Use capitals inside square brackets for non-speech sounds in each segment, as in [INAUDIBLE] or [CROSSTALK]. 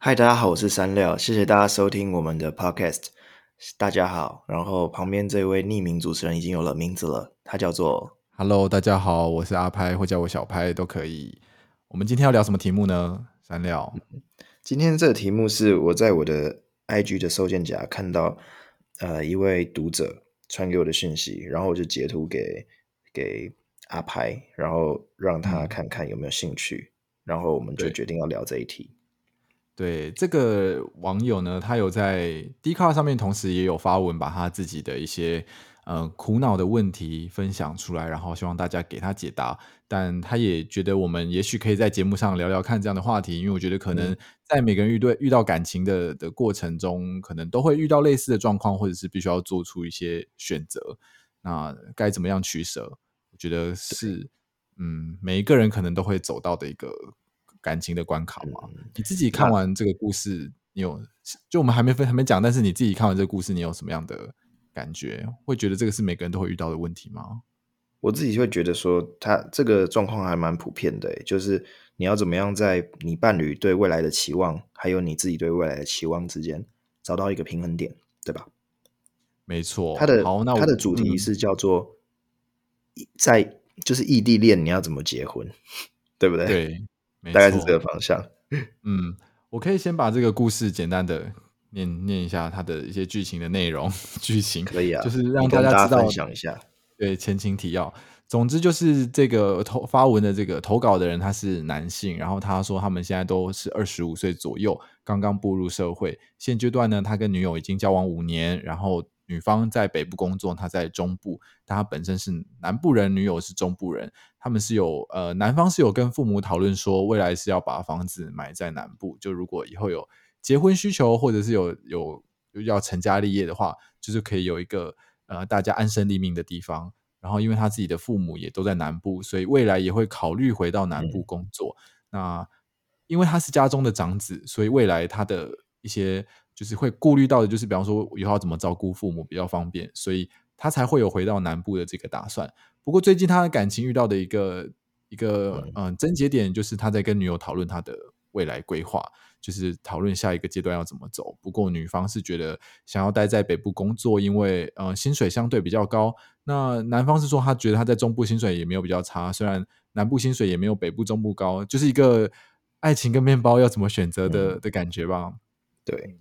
嗨，大家好，我是三料，谢谢大家收听我们的 podcast。大家好，然后旁边这位匿名主持人已经有了名字了，他叫做 Hello，大家好，我是阿拍，或叫我小拍都可以。我们今天要聊什么题目呢？三料，今天这个题目是我在我的 IG 的收件夹看到，呃，一位读者传给我的讯息，然后我就截图给给阿拍，然后让他看看有没有兴趣，嗯、然后我们就决定要聊这一题。对这个网友呢，他有在 Dcard 上面，同时也有发文，把他自己的一些呃苦恼的问题分享出来，然后希望大家给他解答。但他也觉得我们也许可以在节目上聊聊看这样的话题，因为我觉得可能在每个人遇对遇到感情的的过程中，可能都会遇到类似的状况，或者是必须要做出一些选择。那该怎么样取舍？我觉得是嗯，每一个人可能都会走到的一个。感情的关卡吗？你自己看完这个故事，你有就我们还没分还没讲，但是你自己看完这个故事，你有什么样的感觉？会觉得这个是每个人都会遇到的问题吗？我自己会觉得说，他这个状况还蛮普遍的，就是你要怎么样在你伴侣对未来的期望，还有你自己对未来的期望之间找到一个平衡点，对吧？没错，他的好，那他的主题是叫做、嗯、在就是异地恋，你要怎么结婚，[LAUGHS] 对不对？对。大概是这个方向。[LAUGHS] 嗯，我可以先把这个故事简单的念念一下它的一些剧情的内容。[LAUGHS] 剧情可以啊，就是让大家知道分享一下。对，前情提要。总之就是这个投发文的这个投稿的人他是男性，然后他说他们现在都是二十五岁左右，刚刚步入社会。现阶段呢，他跟女友已经交往五年，然后。女方在北部工作，他在中部，但他本身是南部人，女友是中部人。他们是有呃，男方是有跟父母讨论说，未来是要把房子买在南部，就如果以后有结婚需求，或者是有有要成家立业的话，就是可以有一个呃大家安身立命的地方。然后，因为他自己的父母也都在南部，所以未来也会考虑回到南部工作。嗯、那因为他是家中的长子，所以未来他的一些。就是会顾虑到的，就是比方说以后要怎么照顾父母比较方便，所以他才会有回到南部的这个打算。不过最近他的感情遇到的一个一个嗯症结点，就是他在跟女友讨论他的未来规划，就是讨论下一个阶段要怎么走。不过女方是觉得想要待在北部工作，因为嗯薪水相对比较高。那男方是说他觉得他在中部薪水也没有比较差，虽然南部薪水也没有北部、中部高，就是一个爱情跟面包要怎么选择的、嗯、的感觉吧。对。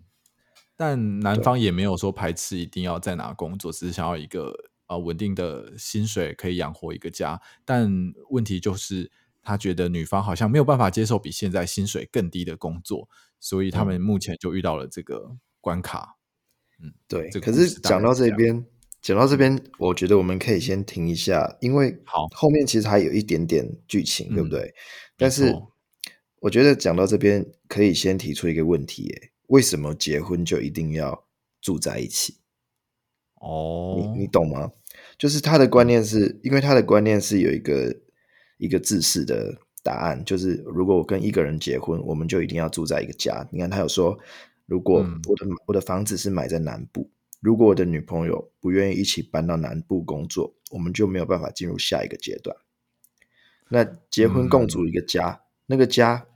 但男方也没有说排斥一定要在哪工作，只是想要一个呃稳定的薪水可以养活一个家。但问题就是，他觉得女方好像没有办法接受比现在薪水更低的工作，所以他们目前就遇到了这个关卡。嗯，对。这个、可是讲到这边，讲到这边，我觉得我们可以先停一下，因为好后面其实还有一点点剧情，对不对？嗯、但是我觉得讲到这边，可以先提出一个问题，诶。为什么结婚就一定要住在一起？哦，你你懂吗？就是他的观念是，因为他的观念是有一个一个自私的答案，就是如果我跟一个人结婚，我们就一定要住在一个家。你看他有说，如果我的、嗯、我的房子是买在南部，如果我的女朋友不愿意一起搬到南部工作，我们就没有办法进入下一个阶段。那结婚共组一个家，嗯、那个家。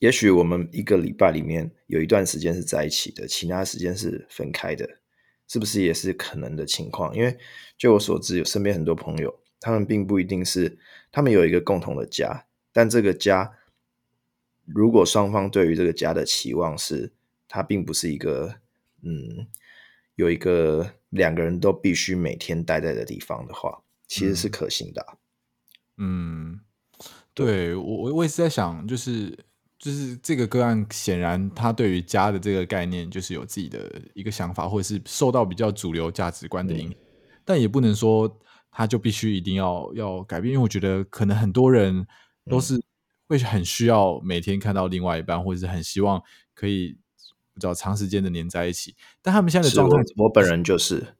也许我们一个礼拜里面有一段时间是在一起的，其他时间是分开的，是不是也是可能的情况？因为就我所知，有身边很多朋友，他们并不一定是他们有一个共同的家，但这个家如果双方对于这个家的期望是，它并不是一个嗯，有一个两个人都必须每天待在的地方的话，其实是可行的啊。嗯，对，我我我也是在想，就是。就是这个个案，显然他对于家的这个概念，就是有自己的一个想法，或者是受到比较主流价值观的影响。嗯、但也不能说他就必须一定要要改变，因为我觉得可能很多人都是会很需要每天看到另外一半，或者是很希望可以不知道长时间的黏在一起。但他们现在的状态，我本人就是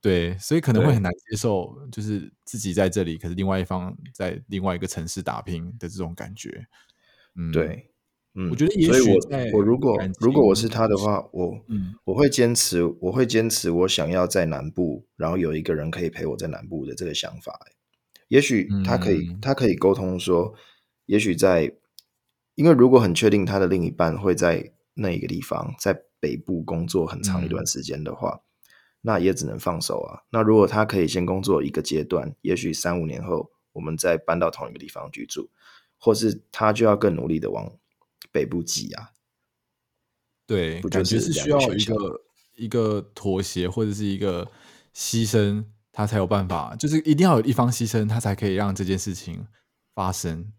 对，所以可能会很难接受，就是自己在这里，可是另外一方在另外一个城市打拼的这种感觉。嗯，对，嗯，我觉得也许，所以我我如果如果我是他的话，我嗯，我会坚持，我会坚持，我想要在南部，然后有一个人可以陪我在南部的这个想法。也许他可以，嗯、他可以沟通说，也许在因为如果很确定他的另一半会在那一个地方，在北部工作很长一段时间的话，嗯、那也只能放手啊。那如果他可以先工作一个阶段，也许三五年后，我们再搬到同一个地方居住，或是他就要更努力的往北部挤啊。对，感觉是需要一个一个妥协或者是一个牺牲，他才有办法，就是一定要有一方牺牲，他才可以让这件事情发生。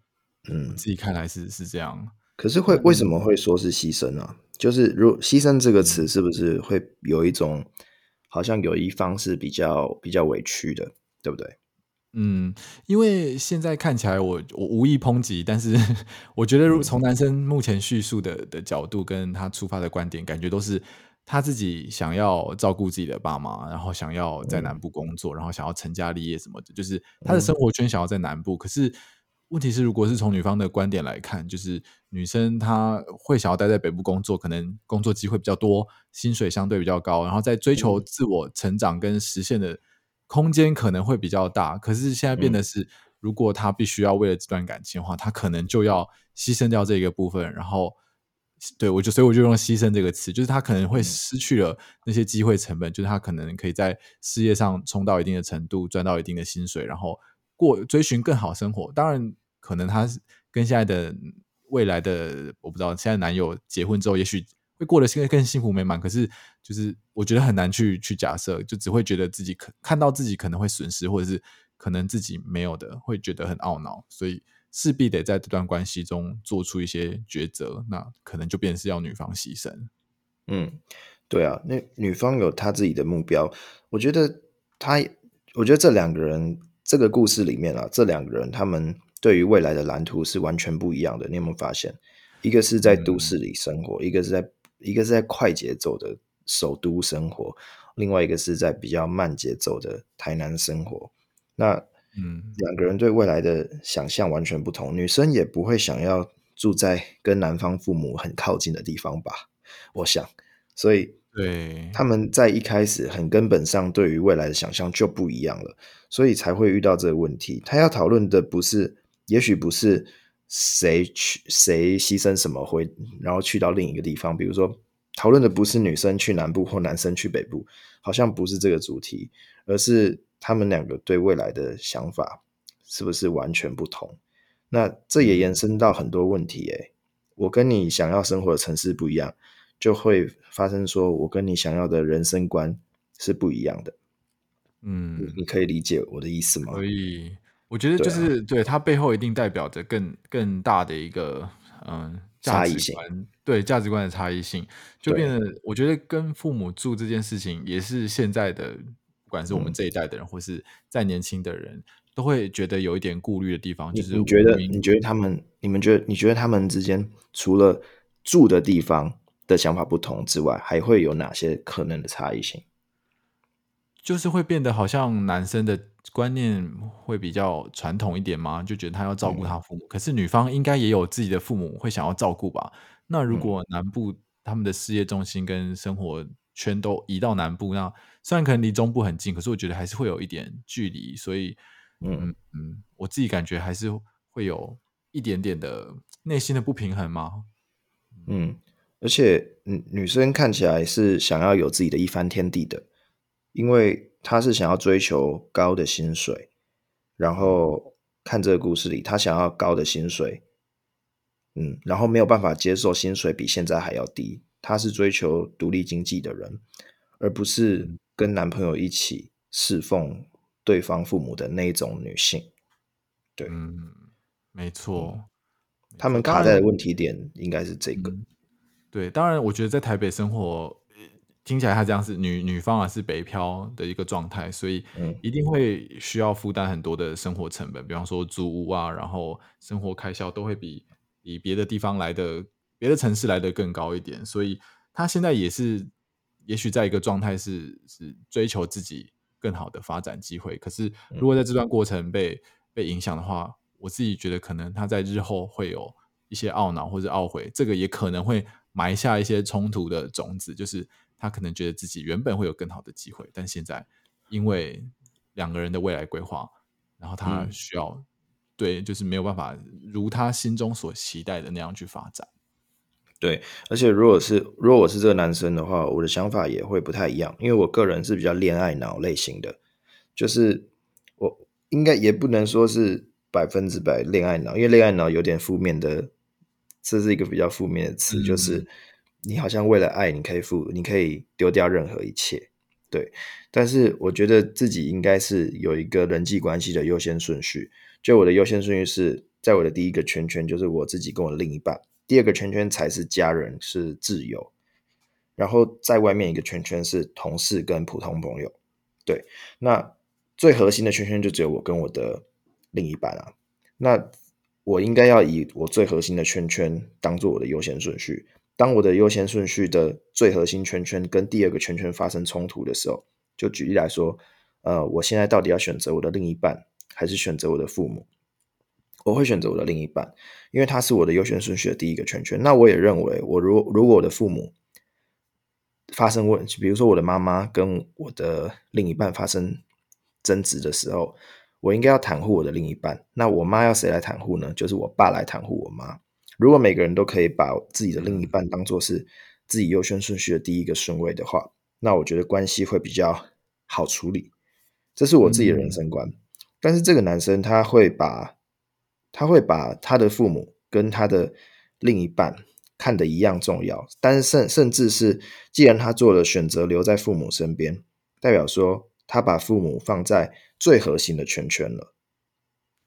嗯，自己看来是是这样。可是会为什么会说是牺牲呢、啊？就是如“牺牲”这个词，是不是会有一种好像有一方是比较比较委屈的，对不对？嗯，因为现在看起来我，我我无意抨击，但是 [LAUGHS] 我觉得，如从男生目前叙述的的角度跟他出发的观点，感觉都是他自己想要照顾自己的爸妈，然后想要在南部工作，然后想要成家立业什么的，就是他的生活圈想要在南部。可是问题是，如果是从女方的观点来看，就是女生她会想要待在北部工作，可能工作机会比较多，薪水相对比较高，然后在追求自我成长跟实现的。空间可能会比较大，可是现在变的是，如果他必须要为了这段感情的话，他可能就要牺牲掉这个部分。然后，对，我就所以我就用“牺牲”这个词，就是他可能会失去了那些机会成本，就是他可能可以在事业上冲到一定的程度，赚到一定的薪水，然后过追寻更好生活。当然，可能他跟现在的未来的我不知道，现在男友结婚之后，也许。会过得现在更幸福美满，可是就是我觉得很难去去假设，就只会觉得自己可看到自己可能会损失，或者是可能自己没有的，会觉得很懊恼，所以势必得在这段关系中做出一些抉择，那可能就变成是要女方牺牲。嗯，对啊，那女方有她自己的目标，我觉得她，我觉得这两个人这个故事里面啊，这两个人他们对于未来的蓝图是完全不一样的，你有没有发现？一个是在都市里生活，嗯、一个是在。一个是在快节奏的首都生活，另外一个是在比较慢节奏的台南生活。那嗯，两个人对未来的想象完全不同。女生也不会想要住在跟男方父母很靠近的地方吧？我想，所以对他们在一开始很根本上对于未来的想象就不一样了，所以才会遇到这个问题。他要讨论的不是，也许不是。谁去谁牺牲什么会，然后去到另一个地方。比如说，讨论的不是女生去南部或男生去北部，好像不是这个主题，而是他们两个对未来的想法是不是完全不同？那这也延伸到很多问题。诶，我跟你想要生活的城市不一样，就会发生说我跟你想要的人生观是不一样的。嗯，你可以理解我的意思吗？可以。我觉得就是对，它背后一定代表着更更大的一个嗯价值观，对价值观的差异性，就变得我觉得跟父母住这件事情也是现在的，不管是我们这一代的人，嗯、或是再年轻的人，都会觉得有一点顾虑的地方。就是你觉得你觉得他们，你们觉得你觉得他们之间除了住的地方的想法不同之外，还会有哪些可能的差异性？就是会变得好像男生的。观念会比较传统一点吗？就觉得他要照顾他父母，嗯、可是女方应该也有自己的父母会想要照顾吧？那如果南部他们的事业中心跟生活圈都移到南部，那虽然可能离中部很近，可是我觉得还是会有一点距离，所以嗯嗯，我自己感觉还是会有一点点的内心的不平衡吗？嗯，而且女女生看起来是想要有自己的一番天地的，因为。他是想要追求高的薪水，然后看这个故事里，他想要高的薪水，嗯，然后没有办法接受薪水比现在还要低。他是追求独立经济的人，而不是跟男朋友一起侍奉对方父母的那一种女性。对，嗯，没错，嗯，他们卡在的问题点应该是这个。嗯，对，当然，我觉得在台北生活。听起来他这样是女女方啊，是北漂的一个状态，所以一定会需要负担很多的生活成本，比方说租屋啊，然后生活开销都会比比别的地方来的别的城市来的更高一点，所以他现在也是也许在一个状态是是追求自己更好的发展机会，可是如果在这段过程被被影响的话，我自己觉得可能他在日后会有一些懊恼或者懊悔，这个也可能会埋下一些冲突的种子，就是。他可能觉得自己原本会有更好的机会，但现在因为两个人的未来规划，然后他需要对，就是没有办法如他心中所期待的那样去发展。对，而且如果是如果我是这个男生的话，我的想法也会不太一样，因为我个人是比较恋爱脑类型的，就是我应该也不能说是百分之百恋爱脑，因为恋爱脑有点负面的，这是一个比较负面的词，嗯、就是你好像为了爱你可以付，你可以丢掉任何一切，对。但是我觉得自己应该是有一个人际关系的优先顺序，就我的优先顺序是在我的第一个圈圈就是我自己跟我另一半。第二个圈圈才是家人，是挚友，然后在外面一个圈圈是同事跟普通朋友，对，那最核心的圈圈就只有我跟我的另一半啊，那我应该要以我最核心的圈圈当做我的优先顺序，当我的优先顺序的最核心圈圈跟第二个圈圈发生冲突的时候，就举例来说，呃，我现在到底要选择我的另一半，还是选择我的父母？我会选择我的另一半，因为他是我的优先顺序的第一个圈圈。那我也认为，我如如果我的父母发生问，比如说我的妈妈跟我的另一半发生争执的时候，我应该要袒护我的另一半。那我妈要谁来袒护呢？就是我爸来袒护我妈。如果每个人都可以把自己的另一半当做是自己优先顺序的第一个顺位的话，那我觉得关系会比较好处理。这是我自己的人生观。但是这个男生他会把。他会把他的父母跟他的另一半看得一样重要，但是甚甚至是，既然他做了选择留在父母身边，代表说他把父母放在最核心的圈圈了，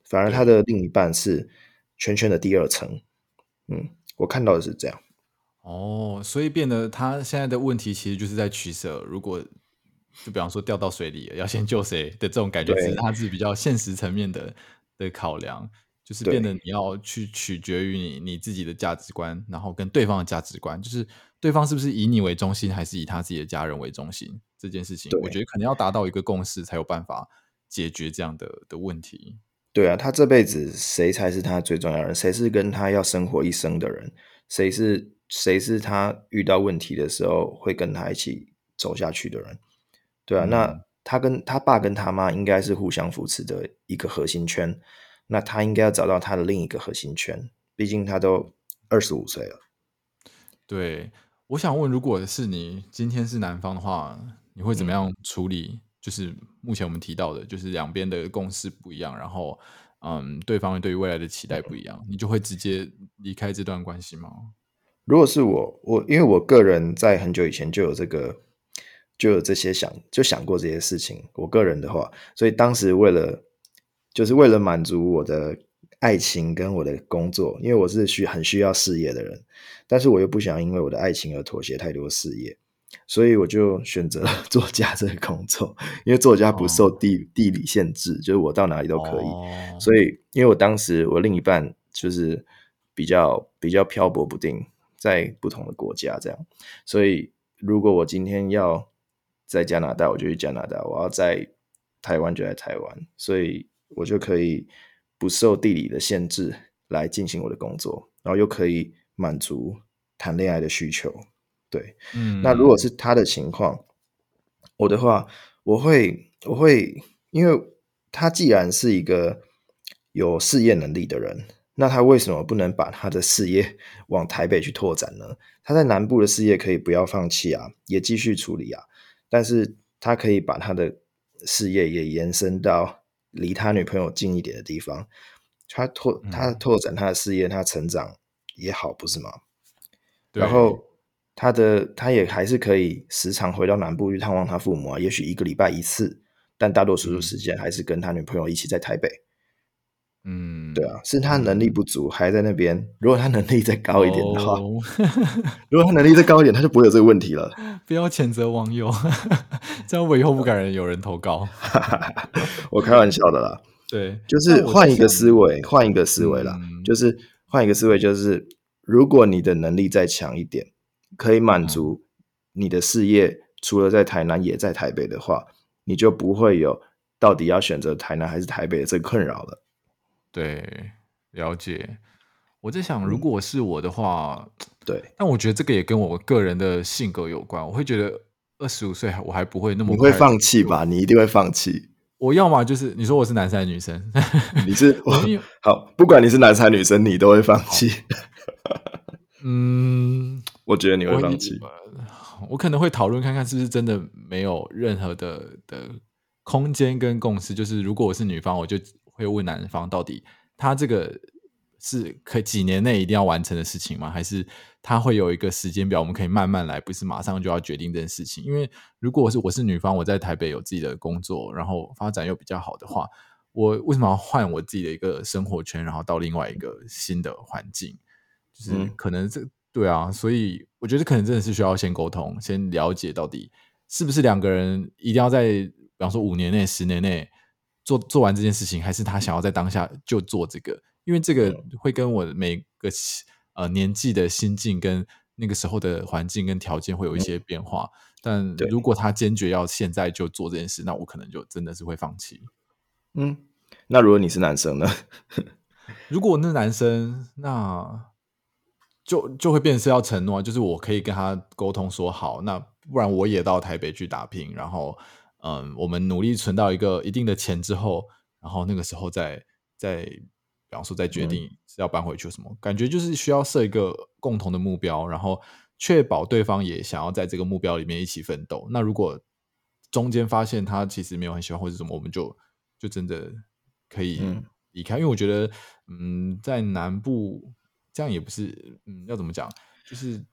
反而他的另一半是圈圈的第二层。嗯，我看到的是这样。哦，所以变得他现在的问题其实就是在取舍，如果就比方说掉到水里要先救谁的这种感觉，是他是比较现实层面的的考量。就是变得你要去取决于你你自己的价值观，然后跟对方的价值观，就是对方是不是以你为中心，还是以他自己的家人为中心这件事情，我觉得可能要达到一个共识，才有办法解决这样的的问题。对啊，他这辈子谁才是他最重要的人？谁是跟他要生活一生的人？谁是谁是他遇到问题的时候会跟他一起走下去的人？对啊，嗯、那他跟他爸跟他妈应该是互相扶持的一个核心圈。那他应该要找到他的另一个核心圈，毕竟他都二十五岁了。对，我想问，如果是你今天是男方的话，你会怎么样处理？就是目前我们提到的，就是两边的共识不一样，然后嗯，对方对于未来的期待不一样，你就会直接离开这段关系吗？如果是我，我因为我个人在很久以前就有这个，就有这些想，就想过这些事情。我个人的话，所以当时为了。就是为了满足我的爱情跟我的工作，因为我是需很需要事业的人，但是我又不想因为我的爱情而妥协太多事业，所以我就选择了 [LAUGHS] 作家这个工作。因为作家不受地、哦、地理限制，就是我到哪里都可以。哦、所以，因为我当时我另一半就是比较比较漂泊不定，在不同的国家这样，所以如果我今天要在加拿大，我就去加拿大；我要在台湾就在台湾，所以。我就可以不受地理的限制来进行我的工作，然后又可以满足谈恋爱的需求。对，嗯，那如果是他的情况，我的话，我会，我会，因为他既然是一个有事业能力的人，那他为什么不能把他的事业 [LAUGHS] 往台北去拓展呢？他在南部的事业可以不要放弃啊，也继续处理啊，但是他可以把他的事业也延伸到。离他女朋友近一点的地方，他拓他拓展他的事业，他成长也好，不是吗？然后他的他也还是可以时常回到南部去探望他父母啊，也许一个礼拜一次，但大多数时间还是跟他女朋友一起在台北。嗯，对啊，是他能力不足，还在那边。如果他能力再高一点的话，哦、如果他能力再高一点，他就不会有这个问题了。[LAUGHS] 不要谴责网友，[LAUGHS] 这样我以后不敢有人投稿。[LAUGHS] 我开玩笑的啦，对，就是换一个思维，换一个思维啦，嗯、就是换一个思维，就是如果你的能力再强一点，可以满足你的事业，嗯、除了在台南，也在台北的话，你就不会有到底要选择台南还是台北的这个困扰了。对，了解。我在想，如果是我的话，嗯、对，但我觉得这个也跟我个人的性格有关。我会觉得二十五岁我还不会那么，你会放弃吧？你一定会放弃。我要么就是你说我是男生还是女生？[LAUGHS] 你是我好，不管你是男生还是女生，你都会放弃。嗯，我觉得你会放弃。我，我可能会讨论看看是不是真的没有任何的的空间跟共识。就是如果我是女方，我就会问男方到底他这个。是可以几年内一定要完成的事情吗？还是他会有一个时间表，我们可以慢慢来，不是马上就要决定这件事情？因为如果我是我是女方，我在台北有自己的工作，然后发展又比较好的话，我为什么要换我自己的一个生活圈，然后到另外一个新的环境？就是可能这对啊，所以我觉得可能真的是需要先沟通，先了解到底是不是两个人一定要在，比方说五年内、十年内做做完这件事情，还是他想要在当下就做这个？因为这个会跟我每个呃年纪的心境跟那个时候的环境跟条件会有一些变化，但如果他坚决要现在就做这件事，那我可能就真的是会放弃。嗯，那如果你是男生呢？[LAUGHS] 如果那男生，那就就会变成是要承诺，就是我可以跟他沟通说好，那不然我也到台北去打拼，然后嗯，我们努力存到一个一定的钱之后，然后那个时候再再。比方说，再决定是要搬回去什么，嗯、感觉就是需要设一个共同的目标，然后确保对方也想要在这个目标里面一起奋斗。那如果中间发现他其实没有很喜欢或者什么，我们就就真的可以离开。嗯、因为我觉得，嗯，在南部这样也不是，嗯，要怎么讲，就是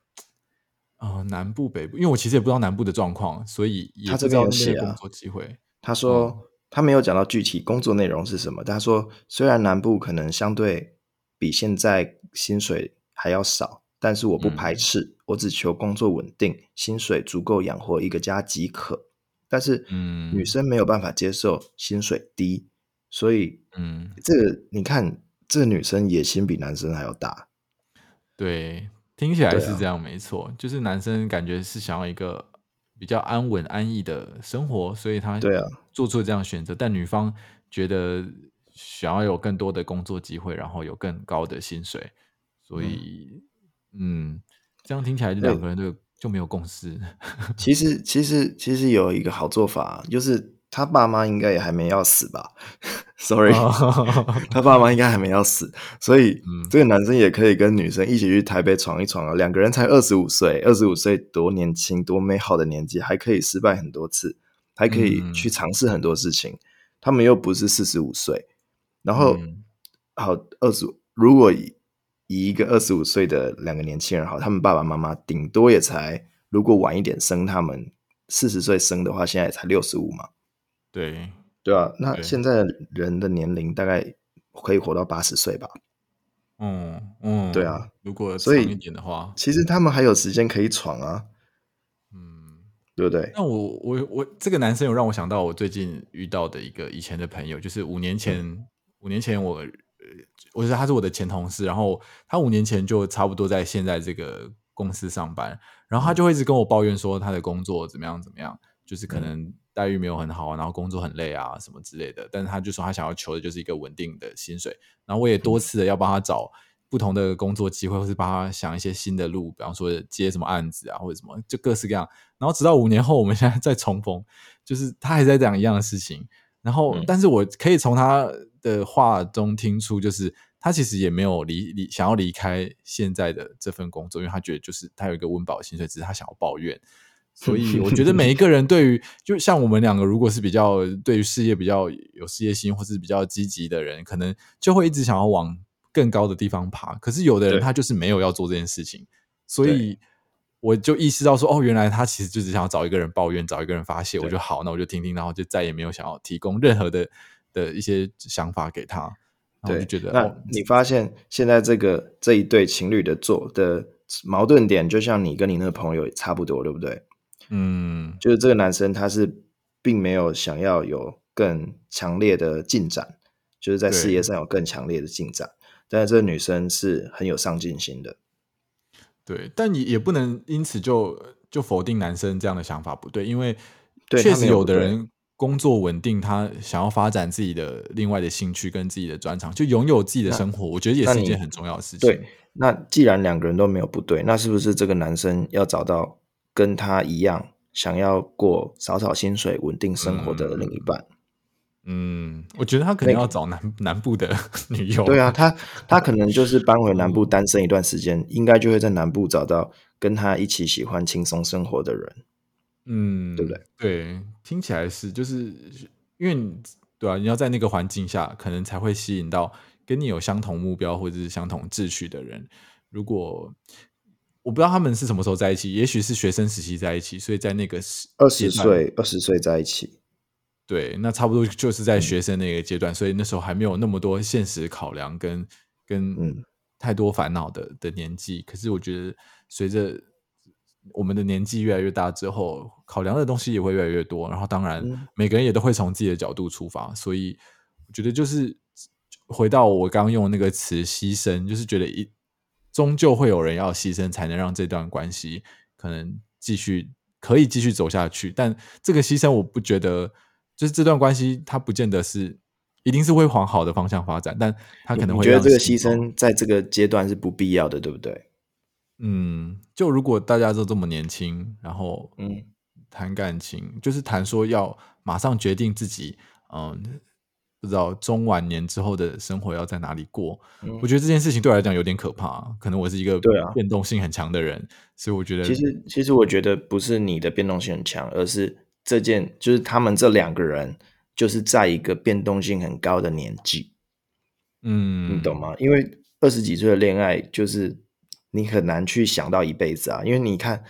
啊、呃，南部北部，因为我其实也不知道南部的状况，所以也不知道那个工作机会。他说。嗯他没有讲到具体工作内容是什么，但他说虽然南部可能相对比现在薪水还要少，但是我不排斥，嗯、我只求工作稳定，薪水足够养活一个家即可。但是，嗯，女生没有办法接受薪水低，所以，嗯，这个你看，这个女生野心比男生还要大。对，听起来是这样，没错，啊、就是男生感觉是想要一个。比较安稳安逸的生活，所以他对啊做出这样选择。但女方觉得想要有更多的工作机会，然后有更高的薪水，所以嗯，嗯，这样听起来就两个人就就没有共识。[LAUGHS] 其实其实其实有一个好做法，就是。他爸妈应该也还没要死吧？Sorry，[LAUGHS] 他爸妈应该还没要死，所以、嗯、这个男生也可以跟女生一起去台北闯一闯啊！两个人才二十五岁，二十五岁多年轻多美好的年纪，还可以失败很多次，还可以去尝试很多事情。嗯、他们又不是四十五岁，然后、嗯、好二十五，如果以以一个二十五岁的两个年轻人好，他们爸爸妈妈顶多也才，如果晚一点生他们四十岁生的话，现在也才六十五嘛。对对啊，那现在人的年龄大概可以活到八十岁吧？嗯嗯，对啊，如果长一点的话，其实他们还有时间可以闯啊。嗯，对不对？那我我我这个男生有让我想到我最近遇到的一个以前的朋友，就是五年前，嗯、五年前我我觉得他是我的前同事，然后他五年前就差不多在现在这个公司上班，然后他就会一直跟我抱怨说他的工作怎么样怎么样，就是可能、嗯。待遇没有很好，然后工作很累啊，什么之类的。但是他就说他想要求的就是一个稳定的薪水。然后我也多次的要帮他找不同的工作机会，或是帮他想一些新的路，比方说接什么案子啊，或者什么，就各式各样。然后直到五年后，我们现在再重逢，就是他还在讲一样的事情。然后，嗯、但是我可以从他的话中听出，就是他其实也没有离离想要离开现在的这份工作，因为他觉得就是他有一个温饱薪水，只是他想要抱怨。所以我觉得每一 [LAUGHS] 个人对于，就像我们两个，如果是比较对于事业比较有事业心，或是比较积极的人，可能就会一直想要往更高的地方爬。可是有的人他就是没有要做这件事情，所以我就意识到说，哦，原来他其实就只想要找一个人抱怨，找一个人发泄。我就好，那我就听听，然后就再也没有想要提供任何的的一些想法给他。然后就觉得，那你发现现在这个这一对情侣的做的矛盾点，就像你跟你那个朋友也差不多，对不对？嗯，就是这个男生他是并没有想要有更强烈的进展，就是在事业上有更强烈的进展，但是这个女生是很有上进心的。对，但也也不能因此就就否定男生这样的想法不对，因为确实有的人工作稳定，他想要发展自己的另外的兴趣跟自己的专长，就拥有自己的生活，我觉得也是一件很重要的事情。对，那既然两个人都没有不对，那是不是这个男生要找到？跟他一样想要过少少薪水稳定生活的另一半，嗯，我觉得他可能要找南、那个、南部的女友。对啊，他他可能就是搬回南部单身一段时间，嗯、应该就会在南部找到跟他一起喜欢轻松生活的人。嗯，对不对？对，听起来是，就是因为对啊，你要在那个环境下，可能才会吸引到跟你有相同目标或者是相同志趣的人。如果我不知道他们是什么时候在一起，也许是学生时期在一起，所以在那个二十岁二十岁在一起。对，那差不多就是在学生那个阶段，嗯、所以那时候还没有那么多现实考量跟跟太多烦恼的的年纪。可是我觉得，随着我们的年纪越来越大之后，考量的东西也会越来越多。然后，当然每个人也都会从自己的角度出发，所以我觉得就是回到我刚刚用那个词“牺牲”，就是觉得一终究会有人要牺牲，才能让这段关系可能继续可以继续走下去。但这个牺牲，我不觉得。就是这段关系，它不见得是一定是会往好的方向发展，但它可能会。觉得这个牺牲在这个阶段是不必要的，对不对？嗯，就如果大家都这么年轻，然后嗯，谈感情，嗯、就是谈说要马上决定自己，嗯，不知道中晚年之后的生活要在哪里过。嗯、我觉得这件事情对我来讲有点可怕。可能我是一个对啊变动性很强的人，所以我觉得其实其实我觉得不是你的变动性很强，而是。这件就是他们这两个人，就是在一个变动性很高的年纪，嗯，你懂吗？因为二十几岁的恋爱，就是你很难去想到一辈子啊。因为你看，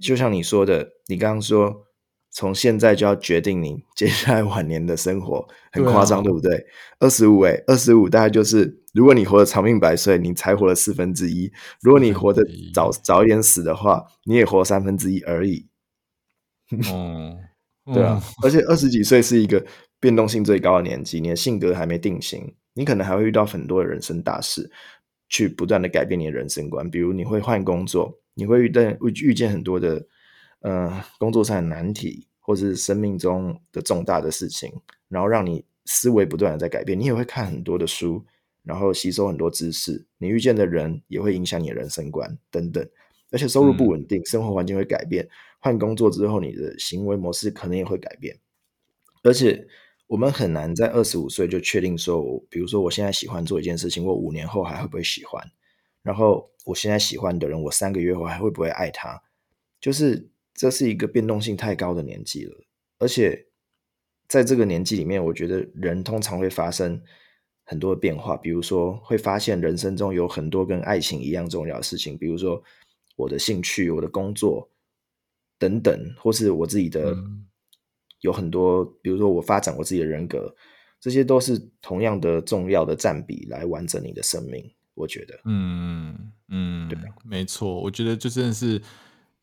就像你说的，你刚刚说从现在就要决定你 [LAUGHS] 接下来晚年的生活，很夸张，对不对？二十五，哎，二十五大概就是，如果你活得长命百岁，你才活了四分之一；如果你活得早早一点死的话，你也活三分之一而已。嗯。对啊，而且二十几岁是一个变动性最高的年纪，你的性格还没定型，你可能还会遇到很多的人生大事，去不断的改变你的人生观。比如你会换工作，你会遇到遇遇见很多的呃工作上的难题，或是生命中的重大的事情，然后让你思维不断的在改变。你也会看很多的书，然后吸收很多知识。你遇见的人也会影响你的人生观等等。而且收入不稳定，嗯、生活环境会改变。换工作之后，你的行为模式可能也会改变。而且，我们很难在二十五岁就确定说，比如说我现在喜欢做一件事情，我五年后还会不会喜欢？然后，我现在喜欢的人，我三个月后还会不会爱他？就是这是一个变动性太高的年纪了。而且，在这个年纪里面，我觉得人通常会发生很多的变化，比如说会发现人生中有很多跟爱情一样重要的事情，比如说。我的兴趣、我的工作等等，或是我自己的有很多，比如说我发展我自己的人格，这些都是同样的重要的占比来完整你的生命。我觉得，嗯嗯，对，没错。我觉得就真的是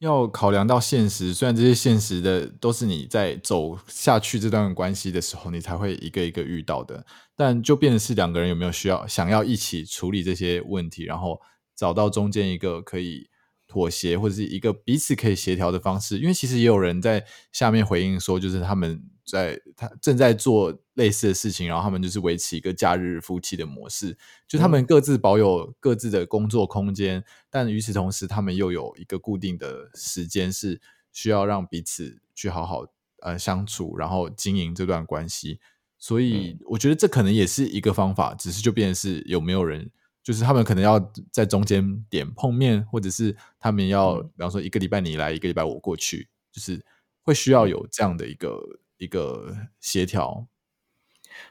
要考量到现实，虽然这些现实的都是你在走下去这段关系的时候，你才会一个一个遇到的，但就变的是两个人有没有需要想要一起处理这些问题，然后找到中间一个可以。妥协或者是一个彼此可以协调的方式，因为其实也有人在下面回应说，就是他们在他正在做类似的事情，然后他们就是维持一个假日夫妻的模式，就他们各自保有各自的工作空间，嗯、但与此同时，他们又有一个固定的时间是需要让彼此去好好呃相处，然后经营这段关系。所以我觉得这可能也是一个方法，只是就变成是有没有人。就是他们可能要在中间点碰面，或者是他们要，比方说一个礼拜你来，一个礼拜我过去，就是会需要有这样的一个一个协调。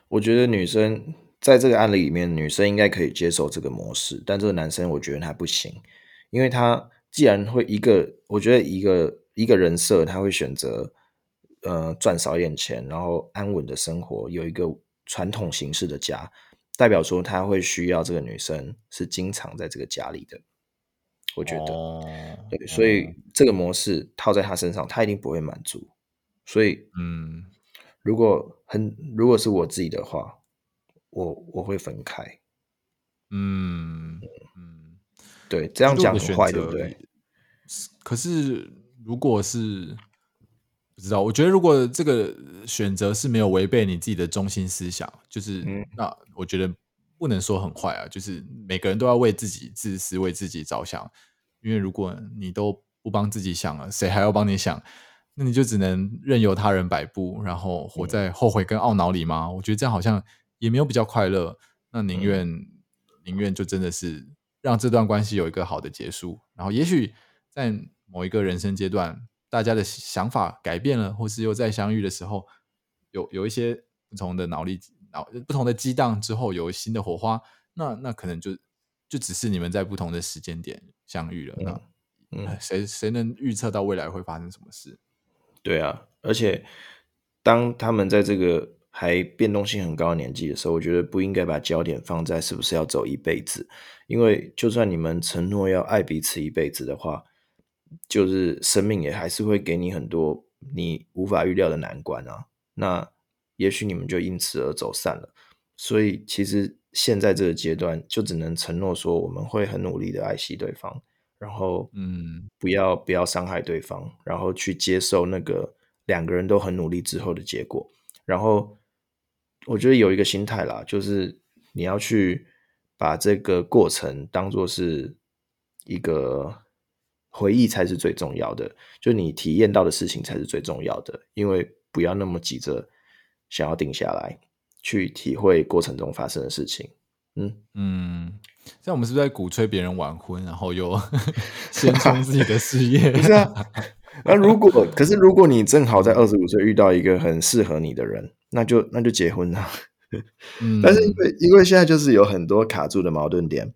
我觉得女生在这个案例里面，女生应该可以接受这个模式，但这个男生我觉得他不行，因为他既然会一个，我觉得一个一个人设，他会选择呃赚少一点钱，然后安稳的生活，有一个传统形式的家。代表说他会需要这个女生是经常在这个家里的，我觉得，哦、对，所以这个模式套在他身上，他一定不会满足。所以，嗯，如果很如果是我自己的话，我我会分开。嗯嗯，对，这样讲很坏，对不对？可是如果是。不知道，我觉得如果这个选择是没有违背你自己的中心思想，就是、嗯、那我觉得不能说很坏啊。就是每个人都要为自己自私，为自己着想。因为如果你都不帮自己想了，谁还要帮你想？那你就只能任由他人摆布，然后活在后悔跟懊恼里吗？我觉得这样好像也没有比较快乐。那宁愿、嗯、宁愿就真的是让这段关系有一个好的结束，然后也许在某一个人生阶段，大家的想法改变了，或是又再相遇的时候，有有一些不同的脑力脑不同的激荡之后，有新的火花，那那可能就就只是你们在不同的时间点相遇了。嗯、那嗯，谁谁能预测到未来会发生什么事？对啊，而且当他们在这个还变动性很高的年纪的时候，我觉得不应该把焦点放在是不是要走一辈子，因为就算你们承诺要爱彼此一辈子的话，就是生命也还是会给你很多你无法预料的难关啊。那也许你们就因此而走散了。所以其实现在这个阶段，就只能承诺说我们会很努力的爱惜对方。然后，嗯，不要不要伤害对方，然后去接受那个两个人都很努力之后的结果。然后，我觉得有一个心态啦，就是你要去把这个过程当做是一个回忆才是最重要的，就你体验到的事情才是最重要的。因为不要那么急着想要定下来，去体会过程中发生的事情。嗯嗯。像我们是不是在鼓吹别人晚婚，然后又 [LAUGHS] 先冲自己的事业？[LAUGHS] 不是啊。那如果 [LAUGHS] 可是，如果你正好在二十五岁遇到一个很适合你的人，那就那就结婚了。嗯。但是因为因为现在就是有很多卡住的矛盾点，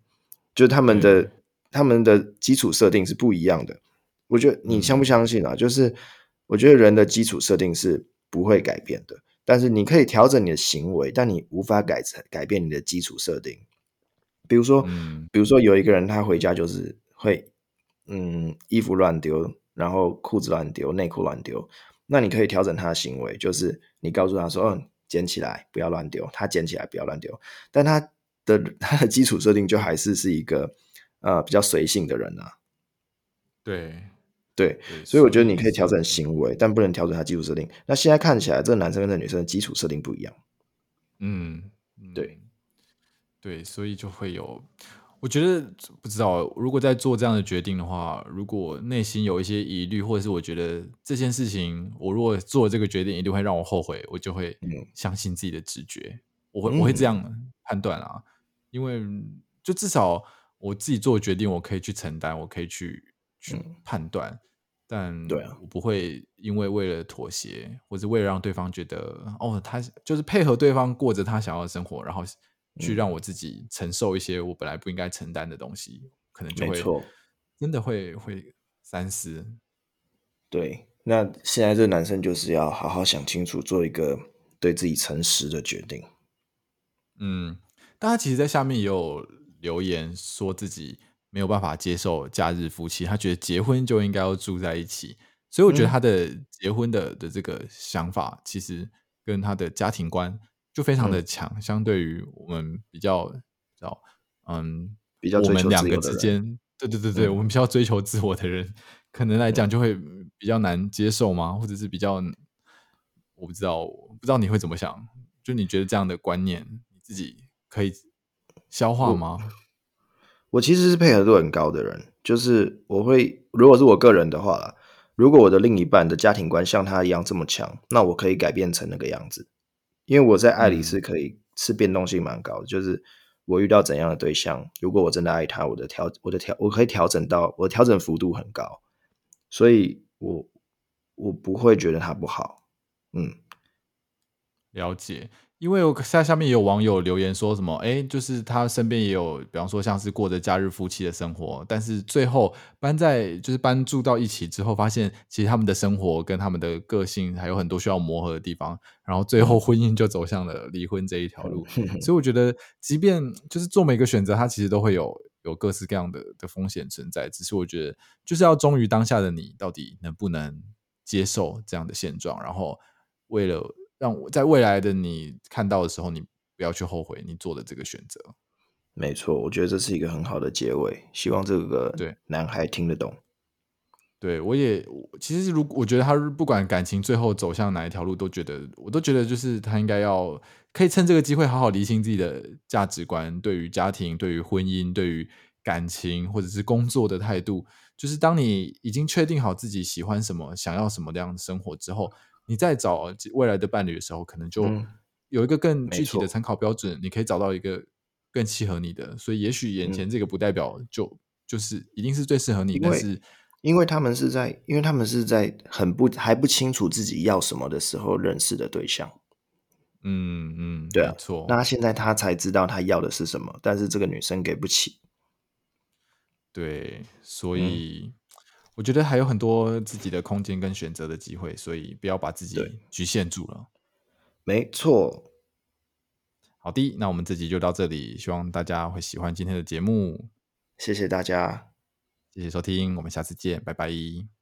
就是他们的他们的基础设定是不一样的。我觉得你相不相信啊？嗯。就是我觉得人的基础设定是不会改变的，但是你可以调整你的行为，但你无法改成改变你的基础设定。比如说，嗯，比如说有一个人他回家就是会，嗯，衣服乱丢，然后裤子乱丢，内裤乱丢。那你可以调整他的行为，就是你告诉他说，嗯，捡起来，不要乱丢。他捡起来，不要乱丢。但他的 [LAUGHS] 他的基础设定就还是是一个呃比较随性的人啊。对对，所以我觉得你可以调整行为，但不能调整他基础设定。那现在看起来，这个男生跟这个女生的基础设定不一样。嗯，对。对，所以就会有，我觉得不知道，如果在做这样的决定的话，如果内心有一些疑虑，或者是我觉得这件事情，我如果做这个决定一定会让我后悔，我就会相信自己的直觉，我会我会这样判断啊，因为就至少我自己做决定，我可以去承担，我可以去去判断，但对啊，我不会因为为了妥协，或者为了让对方觉得哦，他就是配合对方过着他想要的生活，然后。去让我自己承受一些我本来不应该承担的东西，可能就会真的会会三思。对，那现在这个男生就是要好好想清楚，做一个对自己诚实的决定。嗯，大家其实，在下面也有留言说自己没有办法接受假日夫妻，他觉得结婚就应该要住在一起，所以我觉得他的结婚的的这个想法，其实跟他的家庭观。就非常的强，嗯，相对于我们比较，叫嗯，比较我们两个之间，对对对对，嗯，我们比较追求自我的人，可能来讲就会比较难接受吗？或者是比较，我不知道，不知道你会怎么想？就你觉得这样的观念，你自己可以消化吗？我，我其实是配合度很高的人，就是我会，如果是我个人的话啦，如果我的另一半的家庭观像他一样这么强，那我可以改变成那个样子。因为我在爱里是可以是变动性蛮高的，嗯，就是我遇到怎样的对象，如果我真的爱他，我的调我的调我可以调整到我调整幅度很高，所以我我不会觉得他不好，嗯，了解。因为我在下面也有网友留言说什么，哎，就是他身边也有，比方说像是过着假日夫妻的生活，但是最后搬在就是搬住到一起之后，发现其实他们的生活跟他们的个性还有很多需要磨合的地方，然后最后婚姻就走向了离婚这一条路。[LAUGHS] 所以我觉得，即便就是做每个选择，它其实都会有有各式各样的的风险存在。只是我觉得，就是要忠于当下的你，到底能不能接受这样的现状，然后为了。让我在未来的你看到的时候，你不要去后悔你做的这个选择。没错，我觉得这是一个很好的结尾。希望这个对男孩听得懂。对，我也其实，如果我觉得他不管感情最后走向哪一条路，都觉得我都觉得，就是他应该要可以趁这个机会好好厘清自己的价值观，对于家庭、对于婚姻、对于感情或者是工作的态度，就是当你已经确定好自己喜欢什么、想要什么样的生活之后，你在找未来的伴侣的时候，可能就有一个更具体的参考标准，你可以找到一个更契合你的。所以，也许眼前这个不代表就、嗯、就是一定是最适合你，但是因为他们是在，因为他们是在很不还不清楚自己要什么的时候认识的对象。嗯嗯，对啊，没错。那现在他才知道他要的是什么，但是这个女生给不起。对，所以、嗯、我觉得还有很多自己的空间跟选择的机会，所以不要把自己局限住了。没错。好的，那我们这集就到这里，希望大家会喜欢今天的节目。谢谢大家，谢谢收听，我们下次见，拜拜。